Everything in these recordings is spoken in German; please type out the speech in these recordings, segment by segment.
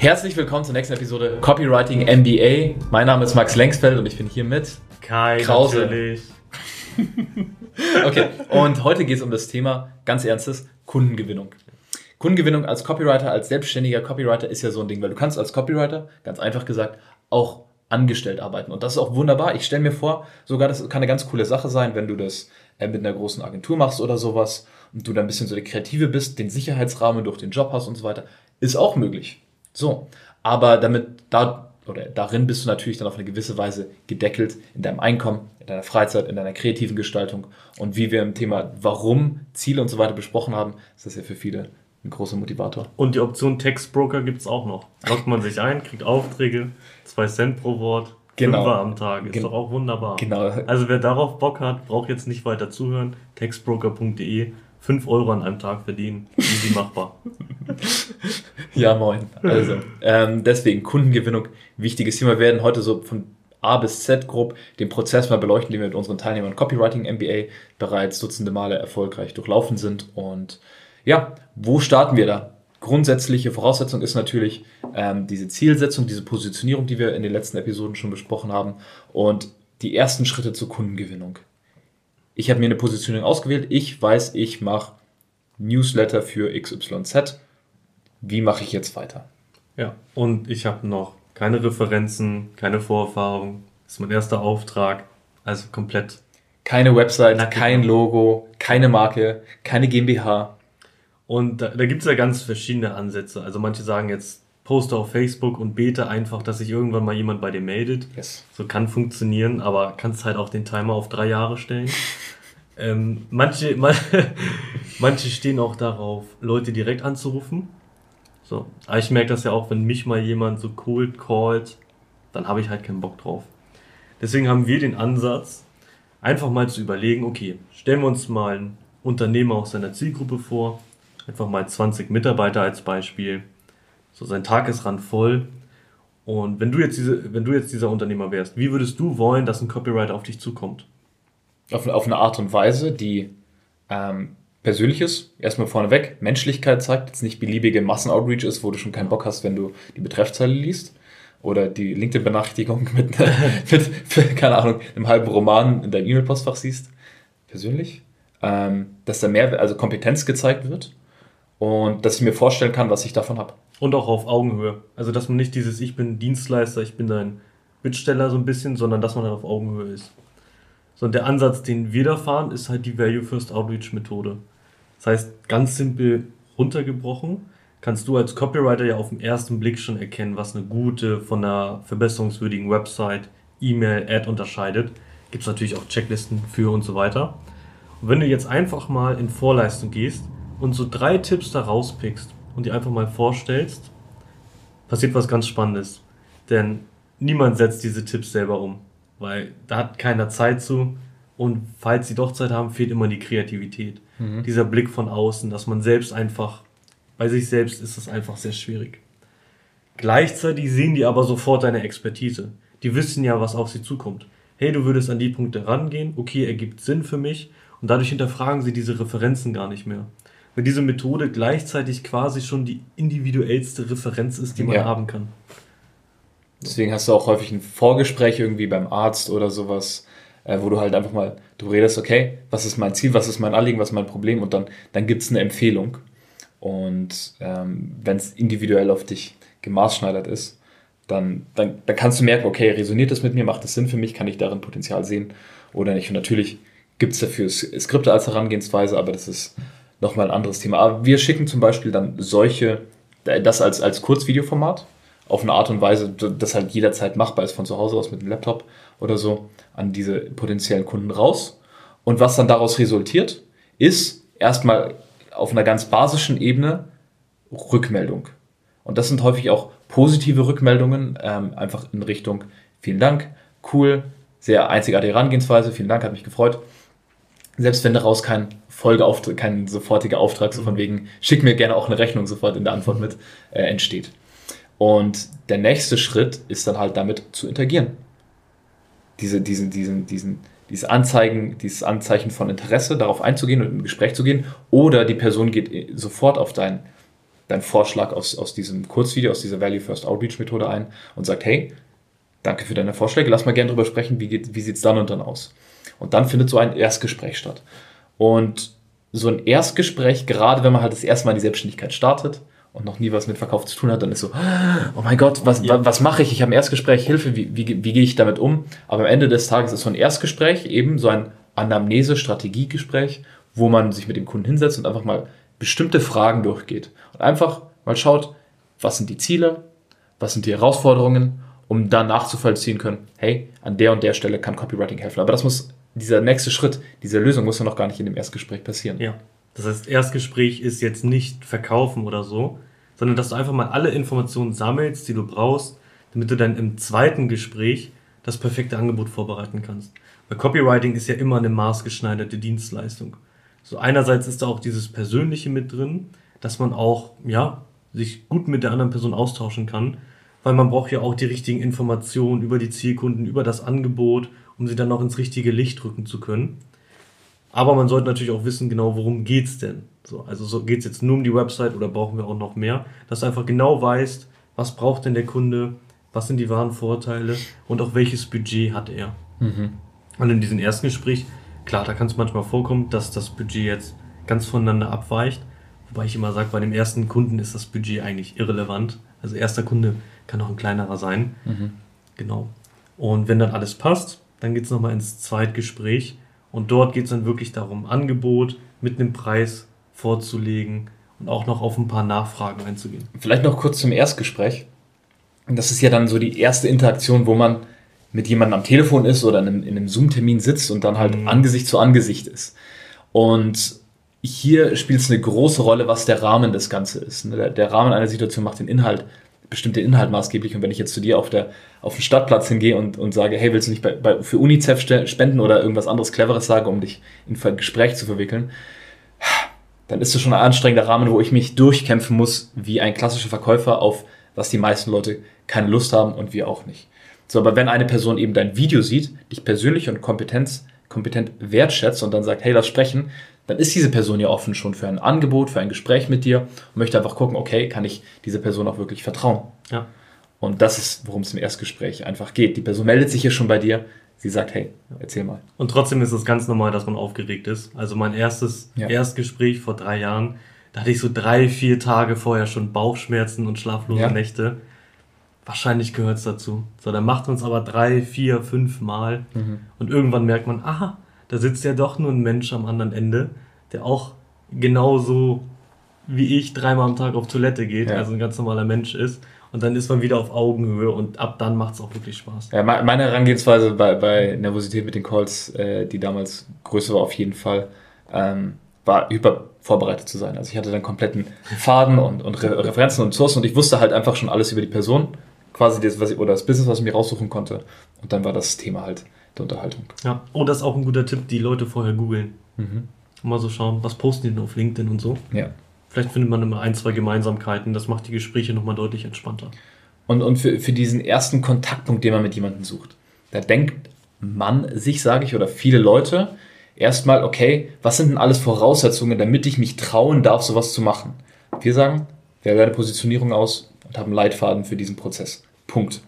Herzlich willkommen zur nächsten Episode Copywriting MBA. Mein Name ist Max Lengsfeld und ich bin hier mit Kai Krause. natürlich. okay, und heute geht es um das Thema, ganz ernstes, Kundengewinnung. Kundengewinnung als Copywriter, als selbstständiger Copywriter ist ja so ein Ding, weil du kannst als Copywriter, ganz einfach gesagt, auch angestellt arbeiten. Und das ist auch wunderbar. Ich stelle mir vor, sogar das kann eine ganz coole Sache sein, wenn du das äh, mit einer großen Agentur machst oder sowas und du dann ein bisschen so der Kreative bist, den Sicherheitsrahmen durch den Job hast und so weiter, ist auch möglich. So, aber damit da oder darin bist du natürlich dann auf eine gewisse Weise gedeckelt in deinem Einkommen, in deiner Freizeit, in deiner kreativen Gestaltung. Und wie wir im Thema Warum, Ziele und so weiter besprochen haben, ist das ja für viele ein großer Motivator. Und die Option Textbroker gibt es auch noch. Lockt man sich ein, kriegt Aufträge, zwei Cent pro Wort, genau. Fünfer am Tag. Ist Gen doch auch wunderbar. Genau. Also wer darauf Bock hat, braucht jetzt nicht weiter zuhören. Textbroker.de 5 Euro an einem Tag verdienen. Easy machbar. ja, moin. Also, ähm, deswegen Kundengewinnung, wichtiges Thema. Wir werden heute so von A bis Z grob den Prozess mal beleuchten, den wir mit unseren Teilnehmern Copywriting MBA bereits dutzende Male erfolgreich durchlaufen sind. Und ja, wo starten wir da? Grundsätzliche Voraussetzung ist natürlich ähm, diese Zielsetzung, diese Positionierung, die wir in den letzten Episoden schon besprochen haben und die ersten Schritte zur Kundengewinnung ich habe mir eine Positionierung ausgewählt, ich weiß, ich mache Newsletter für XYZ. Wie mache ich jetzt weiter? Ja, und ich habe noch keine Referenzen, keine Vorerfahrung. Das ist mein erster Auftrag. Also komplett. Keine Website, kein Logo, keine Marke, keine GmbH. Und da, da gibt es ja ganz verschiedene Ansätze. Also manche sagen jetzt, poste auf Facebook und bete einfach, dass sich irgendwann mal jemand bei dir meldet. Yes. So kann funktionieren, aber kannst halt auch den Timer auf drei Jahre stellen. ähm, manche, man, manche stehen auch darauf, Leute direkt anzurufen. So. Aber ich merke das ja auch, wenn mich mal jemand so cold callt, dann habe ich halt keinen Bock drauf. Deswegen haben wir den Ansatz, einfach mal zu überlegen, okay, stellen wir uns mal einen Unternehmer aus seiner Zielgruppe vor, einfach mal 20 Mitarbeiter als Beispiel so sein Tag ist randvoll. Und wenn du jetzt diese, wenn du jetzt dieser Unternehmer wärst, wie würdest du wollen, dass ein Copywriter auf dich zukommt? Auf, auf eine Art und Weise, die ähm, persönlich ist, erstmal vorneweg, Menschlichkeit zeigt, jetzt nicht beliebige Massenoutreach ist, wo du schon keinen Bock hast, wenn du die Betreffzeile liest. Oder die LinkedIn-Benachrichtigung mit, mit, keine Ahnung, einem halben Roman in deinem E-Mail-Postfach siehst. Persönlich. Ähm, dass da mehr, also Kompetenz gezeigt wird und dass ich mir vorstellen kann, was ich davon habe. Und auch auf Augenhöhe. Also, dass man nicht dieses Ich bin Dienstleister, ich bin dein Bittsteller so ein bisschen, sondern dass man dann auf Augenhöhe ist. So, und der Ansatz, den wir da fahren, ist halt die Value First Outreach Methode. Das heißt, ganz simpel runtergebrochen, kannst du als Copywriter ja auf den ersten Blick schon erkennen, was eine gute von einer verbesserungswürdigen Website, E-Mail, Ad unterscheidet. Gibt es natürlich auch Checklisten für und so weiter. Und wenn du jetzt einfach mal in Vorleistung gehst und so drei Tipps da rauspickst, und dir einfach mal vorstellst, passiert was ganz Spannendes. Denn niemand setzt diese Tipps selber um, weil da hat keiner Zeit zu. Und falls sie doch Zeit haben, fehlt immer die Kreativität. Mhm. Dieser Blick von außen, dass man selbst einfach, bei sich selbst ist das einfach sehr schwierig. Gleichzeitig sehen die aber sofort deine Expertise. Die wissen ja, was auf sie zukommt. Hey, du würdest an die Punkte rangehen, okay, ergibt Sinn für mich. Und dadurch hinterfragen sie diese Referenzen gar nicht mehr weil diese Methode gleichzeitig quasi schon die individuellste Referenz ist, die man ja. haben kann. Deswegen hast du auch häufig ein Vorgespräch irgendwie beim Arzt oder sowas, äh, wo du halt einfach mal, du redest, okay, was ist mein Ziel, was ist mein Anliegen, was ist mein Problem und dann, dann gibt es eine Empfehlung. Und ähm, wenn es individuell auf dich gemaßschneidert ist, dann, dann, dann kannst du merken, okay, resoniert das mit mir, macht das Sinn für mich, kann ich darin Potenzial sehen oder nicht. Und natürlich gibt es dafür Skripte als Herangehensweise, aber das ist nochmal ein anderes Thema. Aber wir schicken zum Beispiel dann solche, das als, als Kurzvideoformat auf eine Art und Weise, das halt jederzeit machbar ist von zu Hause aus mit dem Laptop oder so, an diese potenziellen Kunden raus. Und was dann daraus resultiert, ist erstmal auf einer ganz basischen Ebene Rückmeldung. Und das sind häufig auch positive Rückmeldungen, ähm, einfach in Richtung vielen Dank, cool, sehr einzigartige Herangehensweise, vielen Dank, hat mich gefreut. Selbst wenn daraus kein Folgeauftrag, kein sofortiger Auftrag, so von wegen, schick mir gerne auch eine Rechnung sofort in der Antwort mit, äh, entsteht. Und der nächste Schritt ist dann halt damit zu interagieren. Diese, diesen, diesen, diesen, dieses Anzeigen, dieses Anzeichen von Interesse, darauf einzugehen und ein Gespräch zu gehen, oder die Person geht sofort auf dein deinen Vorschlag aus, aus diesem Kurzvideo, aus dieser Value First Outreach Methode ein und sagt, hey, danke für deine Vorschläge, lass mal gerne drüber sprechen, wie, geht, wie sieht es dann und dann aus. Und dann findet so ein Erstgespräch statt. Und so ein Erstgespräch, gerade wenn man halt das erste Mal in die Selbstständigkeit startet und noch nie was mit Verkauf zu tun hat, dann ist so, oh mein Gott, was, ja. was mache ich? Ich habe ein Erstgespräch, Hilfe, wie, wie, wie gehe ich damit um? Aber am Ende des Tages ist so ein Erstgespräch eben so ein Anamnese-Strategiegespräch, wo man sich mit dem Kunden hinsetzt und einfach mal bestimmte Fragen durchgeht. Und einfach mal schaut, was sind die Ziele, was sind die Herausforderungen, um dann nachzuvollziehen können, hey, an der und der Stelle kann Copywriting helfen. Aber das muss, dieser nächste Schritt, diese Lösung muss ja noch gar nicht in dem Erstgespräch passieren. Ja. Das heißt, Erstgespräch ist jetzt nicht verkaufen oder so, sondern dass du einfach mal alle Informationen sammelst, die du brauchst, damit du dann im zweiten Gespräch das perfekte Angebot vorbereiten kannst. Weil Copywriting ist ja immer eine maßgeschneiderte Dienstleistung. So einerseits ist da auch dieses Persönliche mit drin, dass man auch, ja, sich gut mit der anderen Person austauschen kann, weil man braucht ja auch die richtigen Informationen über die Zielkunden, über das Angebot, um sie dann auch ins richtige Licht rücken zu können. Aber man sollte natürlich auch wissen, genau, worum geht's denn? So, also so geht's jetzt nur um die Website oder brauchen wir auch noch mehr? Dass du einfach genau weißt, was braucht denn der Kunde, was sind die wahren Vorteile und auch welches Budget hat er. Mhm. Und in diesem ersten Gespräch, klar, da kann es manchmal vorkommen, dass das Budget jetzt ganz voneinander abweicht. Wobei ich immer sage, bei dem ersten Kunden ist das Budget eigentlich irrelevant. Also erster Kunde kann auch ein kleinerer sein. Mhm. Genau. Und wenn dann alles passt, dann geht es nochmal ins Zweitgespräch und dort geht es dann wirklich darum, Angebot mit einem Preis vorzulegen und auch noch auf ein paar Nachfragen einzugehen. Vielleicht noch kurz zum Erstgespräch. Das ist ja dann so die erste Interaktion, wo man mit jemandem am Telefon ist oder in einem, einem Zoom-Termin sitzt und dann halt mhm. Angesicht zu Angesicht ist. Und hier spielt es eine große Rolle, was der Rahmen des Ganzen ist. Ne? Der, der Rahmen einer Situation macht den Inhalt bestimmt den Inhalt maßgeblich. Und wenn ich jetzt zu dir auf, der, auf den Stadtplatz hingehe und, und sage, hey, willst du nicht bei, bei, für UNICEF spenden oder irgendwas anderes Cleveres sage, um dich in ein Gespräch zu verwickeln, dann ist das schon ein anstrengender Rahmen, wo ich mich durchkämpfen muss, wie ein klassischer Verkäufer, auf was die meisten Leute keine Lust haben und wir auch nicht. So, aber wenn eine Person eben dein Video sieht, dich persönlich und Kompetenz, kompetent wertschätzt und dann sagt, hey, lass sprechen, dann ist diese Person ja offen schon für ein Angebot, für ein Gespräch mit dir und möchte einfach gucken, okay, kann ich dieser Person auch wirklich vertrauen? Ja. Und das ist, worum es im Erstgespräch einfach geht. Die Person meldet sich hier schon bei dir, sie sagt, hey, erzähl mal. Und trotzdem ist es ganz normal, dass man aufgeregt ist. Also mein erstes ja. Erstgespräch vor drei Jahren, da hatte ich so drei, vier Tage vorher schon Bauchschmerzen und schlaflose ja. Nächte. Wahrscheinlich gehört es dazu. So, dann macht man es aber drei, vier, fünf Mal mhm. und irgendwann merkt man, aha, da sitzt ja doch nur ein Mensch am anderen Ende, der auch genauso wie ich dreimal am Tag auf Toilette geht, ja. also ein ganz normaler Mensch ist. Und dann ist man wieder auf Augenhöhe und ab dann macht es auch wirklich Spaß. Ja, meine Herangehensweise bei, bei Nervosität mit den Calls, äh, die damals größer war auf jeden Fall, ähm, war hyper vorbereitet zu sein. Also ich hatte dann kompletten Faden und, und Re Referenzen und Sourcen und ich wusste halt einfach schon alles über die Person, quasi das, was ich, oder das Business, was ich mir raussuchen konnte. Und dann war das Thema halt der Unterhaltung. Ja, und das ist auch ein guter Tipp, die Leute vorher googeln. Mhm. Mal so schauen, was posten die denn auf LinkedIn und so. Ja. Vielleicht findet man immer ein, zwei Gemeinsamkeiten. Das macht die Gespräche nochmal deutlich entspannter. Und, und für, für diesen ersten Kontaktpunkt, den man mit jemandem sucht, da denkt man sich, sage ich, oder viele Leute erstmal, okay, was sind denn alles Voraussetzungen, damit ich mich trauen darf, sowas zu machen? Wir sagen, wähle deine Positionierung aus und haben einen Leitfaden für diesen Prozess. Punkt.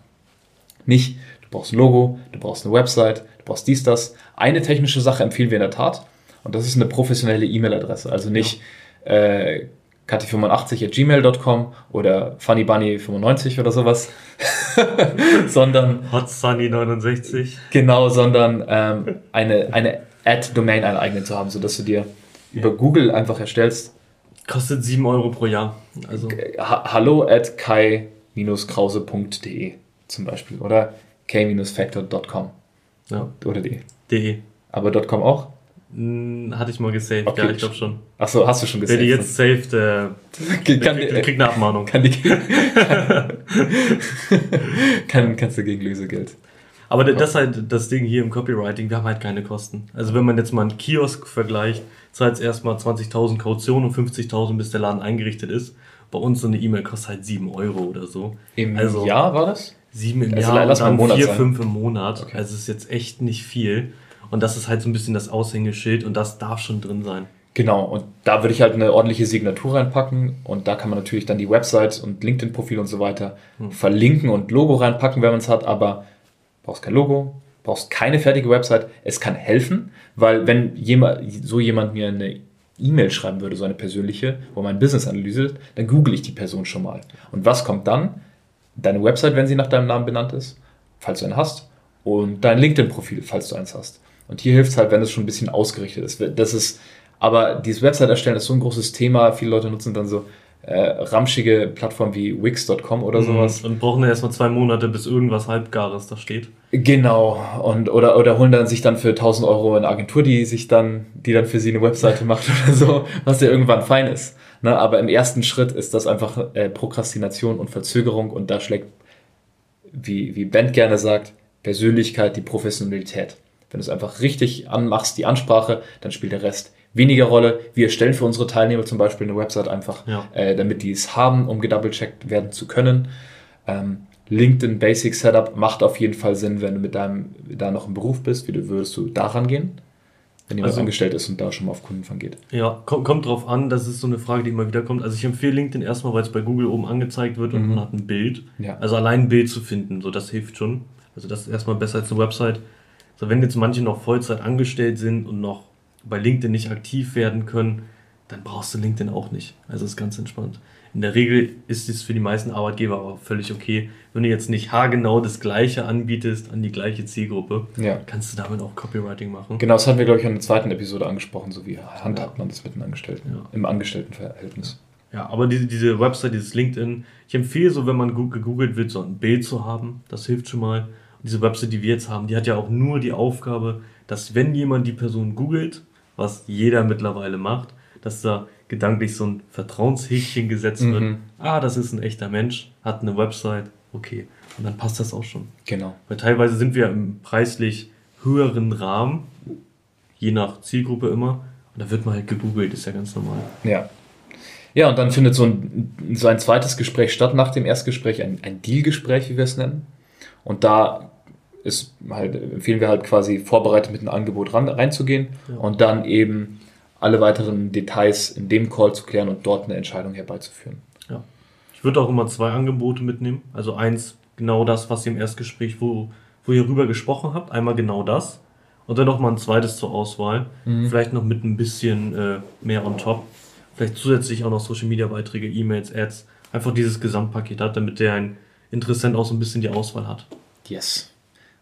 Nicht, brauchst ein Logo, du brauchst eine Website, du brauchst dies, das. Eine technische Sache empfehlen wir in der Tat und das ist eine professionelle E-Mail-Adresse. Also nicht ja. äh, kati85.gmail.com oder funnybunny95 oder sowas, sondern hotsunny69. Genau, sondern ähm, eine, eine Ad-Domain eine eigene zu haben, sodass du dir ja. über Google einfach erstellst. Kostet 7 Euro pro Jahr. Also. Hallo at kai-krause.de zum Beispiel. Oder k-factor.com. Ja. Oder de. De. Aber .com auch? Hm, hatte ich mal gesaved, okay. ja, ich glaube schon. Achso, hast du schon gesaved? Wer die jetzt saved, äh, kann, kann, kriegt, kriegt eine Abmahnung. Kann die, kann, kannst du gegen Lösegeld. Aber das ist halt das Ding hier im Copywriting, wir haben halt keine Kosten. Also wenn man jetzt mal einen Kiosk vergleicht, zahlt es erstmal 20.000 Kaution und 50.000 bis der Laden eingerichtet ist. Bei uns so eine E-Mail kostet halt 7 Euro oder so. Im also, Jahr war das? Sieben im also Jahr lass und dann vier, sein. fünf im Monat. Okay. Also ist jetzt echt nicht viel. Und das ist halt so ein bisschen das Aushängeschild und das darf schon drin sein. Genau, und da würde ich halt eine ordentliche Signatur reinpacken und da kann man natürlich dann die Website und LinkedIn-Profil und so weiter hm. verlinken und Logo reinpacken, wenn man es hat, aber brauchst kein Logo, brauchst keine fertige Website. Es kann helfen, weil wenn jemand, so jemand mir eine E-Mail schreiben würde, so eine persönliche, wo mein Business analysiert, dann google ich die Person schon mal. Und was kommt dann? Deine Website, wenn sie nach deinem Namen benannt ist, falls du eine hast, und dein LinkedIn-Profil, falls du eins hast. Und hier hilft es halt, wenn es schon ein bisschen ausgerichtet ist. Das ist aber dieses Website erstellen ist so ein großes Thema. Viele Leute nutzen dann so äh, ramschige Plattformen wie Wix.com oder mhm. sowas. Und brauchen dann erstmal zwei Monate, bis irgendwas Halbgares da steht. Genau. Und, oder, oder holen dann sich dann für 1000 Euro eine Agentur, die sich dann, die dann für sie eine Webseite macht oder so, was ja irgendwann fein ist. Ne? Aber im ersten Schritt ist das einfach äh, Prokrastination und Verzögerung und da schlägt, wie, wie Ben gerne sagt, Persönlichkeit die Professionalität. Wenn du es einfach richtig anmachst, die Ansprache, dann spielt der Rest weniger Rolle. Wir erstellen für unsere Teilnehmer zum Beispiel eine Website einfach, ja. äh, damit die es haben, um gedoubleccheckt werden zu können. Ähm, LinkedIn Basic Setup macht auf jeden Fall Sinn, wenn du mit deinem da noch im Beruf bist. Wie würdest du daran gehen? Wenn jemand also, angestellt ist und da schon mal auf Kundenfang geht. Ja, kommt, kommt drauf an, das ist so eine Frage, die immer wieder kommt. Also ich empfehle LinkedIn erstmal, weil es bei Google oben angezeigt wird und mhm. man hat ein Bild. Ja. Also allein ein Bild zu finden, so das hilft schon. Also das ist erstmal besser als eine Website. So, wenn jetzt manche noch Vollzeit angestellt sind und noch bei LinkedIn nicht aktiv werden können, dann brauchst du LinkedIn auch nicht. Also ist ganz entspannt. In der Regel ist es für die meisten Arbeitgeber aber völlig okay. Wenn du jetzt nicht haargenau das Gleiche anbietest an die gleiche Zielgruppe, ja. kannst du damit auch Copywriting machen. Genau, das hatten wir, glaube ich, in der zweiten Episode angesprochen, so wie handhabt man das mit den Angestellten ja. im Angestelltenverhältnis. Ja, aber diese, diese Website, dieses LinkedIn, ich empfehle so, wenn man gegoogelt wird, so ein Bild zu haben. Das hilft schon mal. Und diese Website, die wir jetzt haben, die hat ja auch nur die Aufgabe, dass wenn jemand die Person googelt, was jeder mittlerweile macht, dass da gedanklich so ein Vertrauenshäkchen gesetzt wird. Mhm. Ah, das ist ein echter Mensch, hat eine Website, okay. Und dann passt das auch schon. Genau. Weil teilweise sind wir im preislich höheren Rahmen, je nach Zielgruppe immer. Und da wird man halt gegoogelt, ist ja ganz normal. Ja. Ja, und dann findet so ein, so ein zweites Gespräch statt nach dem Erstgespräch, ein, ein Dealgespräch, wie wir es nennen. Und da ist halt, empfehlen wir halt quasi vorbereitet mit einem Angebot ran, reinzugehen ja. und dann eben alle weiteren Details in dem Call zu klären und dort eine Entscheidung herbeizuführen. Ja. Ich würde auch immer zwei Angebote mitnehmen. Also eins, genau das, was ihr im Erstgespräch, wo, wo ihr rüber gesprochen habt, einmal genau das. Und dann nochmal ein zweites zur Auswahl. Mhm. Vielleicht noch mit ein bisschen äh, mehr on top. Vielleicht zusätzlich auch noch Social Media Beiträge, E-Mails, Ads. Einfach dieses Gesamtpaket hat, damit der ein Interessent auch so ein bisschen die Auswahl hat. Yes.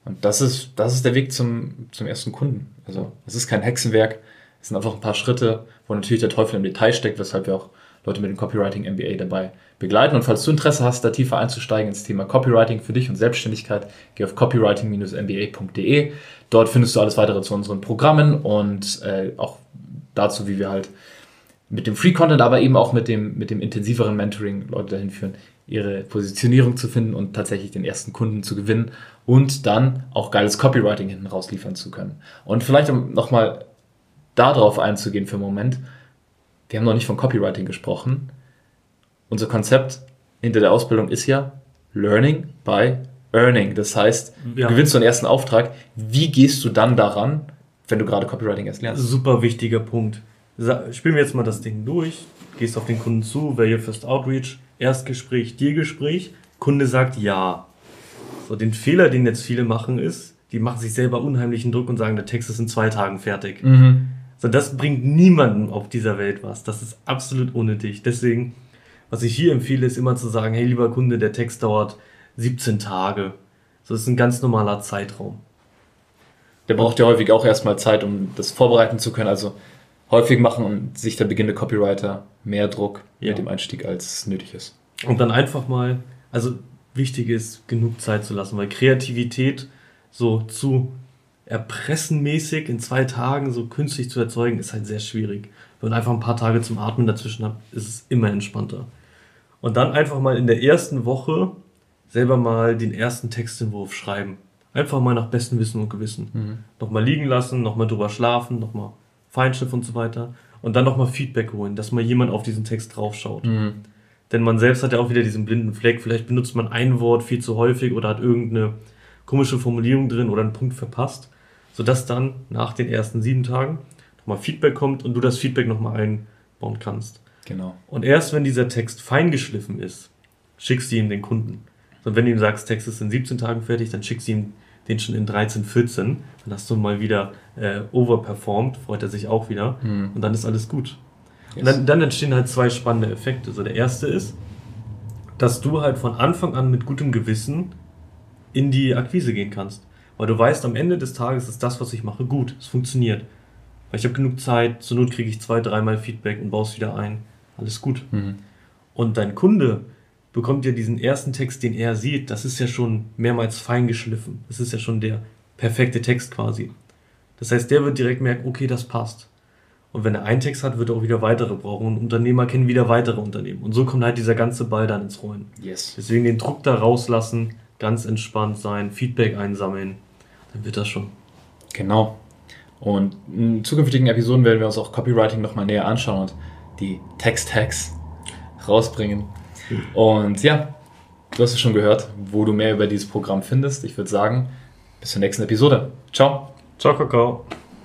Und das ist, das ist der Weg zum, zum ersten Kunden. Also es ist kein Hexenwerk, es sind einfach ein paar Schritte, wo natürlich der Teufel im Detail steckt, weshalb wir auch Leute mit dem Copywriting MBA dabei begleiten. Und falls du Interesse hast, da tiefer einzusteigen ins Thema Copywriting für dich und Selbstständigkeit, geh auf copywriting-mba.de. Dort findest du alles weitere zu unseren Programmen und äh, auch dazu, wie wir halt mit dem Free Content, aber eben auch mit dem, mit dem intensiveren Mentoring Leute dahin führen, ihre Positionierung zu finden und tatsächlich den ersten Kunden zu gewinnen und dann auch geiles Copywriting hinten raus liefern zu können. Und vielleicht um nochmal darauf einzugehen für einen Moment, wir haben noch nicht von Copywriting gesprochen. Unser Konzept hinter der Ausbildung ist ja Learning by Earning. Das heißt, ja. du gewinnst so einen ersten Auftrag. Wie gehst du dann daran, wenn du gerade Copywriting erst lernst? Super wichtiger Punkt. Spielen wir jetzt mal das Ding durch, gehst auf den Kunden zu, Value First Outreach, Erstgespräch, Dealgespräch, Kunde sagt ja. So, den Fehler, den jetzt viele machen, ist, die machen sich selber unheimlichen Druck und sagen, der Text ist in zwei Tagen fertig. Mhm. So, das bringt niemandem auf dieser Welt was. Das ist absolut unnötig. Deswegen, was ich hier empfehle, ist immer zu sagen, hey, lieber Kunde, der Text dauert 17 Tage. So, das ist ein ganz normaler Zeitraum. Der braucht ja häufig auch erstmal Zeit, um das vorbereiten zu können. Also häufig machen sich der beginnende Copywriter mehr Druck ja. mit dem Einstieg, als nötig ist. Und dann einfach mal, also wichtig ist, genug Zeit zu lassen, weil Kreativität so zu erpressenmäßig in zwei Tagen so künstlich zu erzeugen, ist halt sehr schwierig. Wenn man einfach ein paar Tage zum Atmen dazwischen hat, ist es immer entspannter. Und dann einfach mal in der ersten Woche selber mal den ersten Textentwurf schreiben. Einfach mal nach bestem Wissen und Gewissen. Mhm. Nochmal liegen lassen, nochmal drüber schlafen, nochmal Feinschliff und so weiter. Und dann nochmal Feedback holen, dass mal jemand auf diesen Text draufschaut. Mhm. Denn man selbst hat ja auch wieder diesen blinden Fleck. Vielleicht benutzt man ein Wort viel zu häufig oder hat irgendeine komische Formulierung drin oder einen Punkt verpasst. Sodass dann nach den ersten sieben Tagen nochmal Feedback kommt und du das Feedback nochmal einbauen kannst. Genau. Und erst wenn dieser Text feingeschliffen ist, schickst du ihm den Kunden. Und wenn du ihm sagst, Text ist in 17 Tagen fertig, dann schickst du ihm den schon in 13, 14. Dann hast du mal wieder äh, overperformed, freut er sich auch wieder. Mhm. Und dann ist alles gut. Yes. Und dann, dann entstehen halt zwei spannende Effekte. So der erste ist, dass du halt von Anfang an mit gutem Gewissen in die Akquise gehen kannst. Weil du weißt, am Ende des Tages ist das, was ich mache, gut. Es funktioniert. Weil ich habe genug Zeit, zur Not kriege ich zwei, dreimal Feedback und baue es wieder ein. Alles gut. Mhm. Und dein Kunde bekommt ja diesen ersten Text, den er sieht, das ist ja schon mehrmals fein geschliffen. Das ist ja schon der perfekte Text quasi. Das heißt, der wird direkt merken, okay, das passt. Und wenn er einen Text hat, wird er auch wieder weitere brauchen. Und Unternehmer kennen wieder weitere Unternehmen. Und so kommt halt dieser ganze Ball dann ins Rollen. Yes. Deswegen den Druck da rauslassen, ganz entspannt sein, Feedback einsammeln, dann wird das schon. Genau. Und in zukünftigen Episoden werden wir uns auch Copywriting nochmal näher anschauen und die Text-Tags rausbringen. Und ja, du hast es schon gehört, wo du mehr über dieses Programm findest. Ich würde sagen, bis zur nächsten Episode. Ciao. Ciao, Kakao.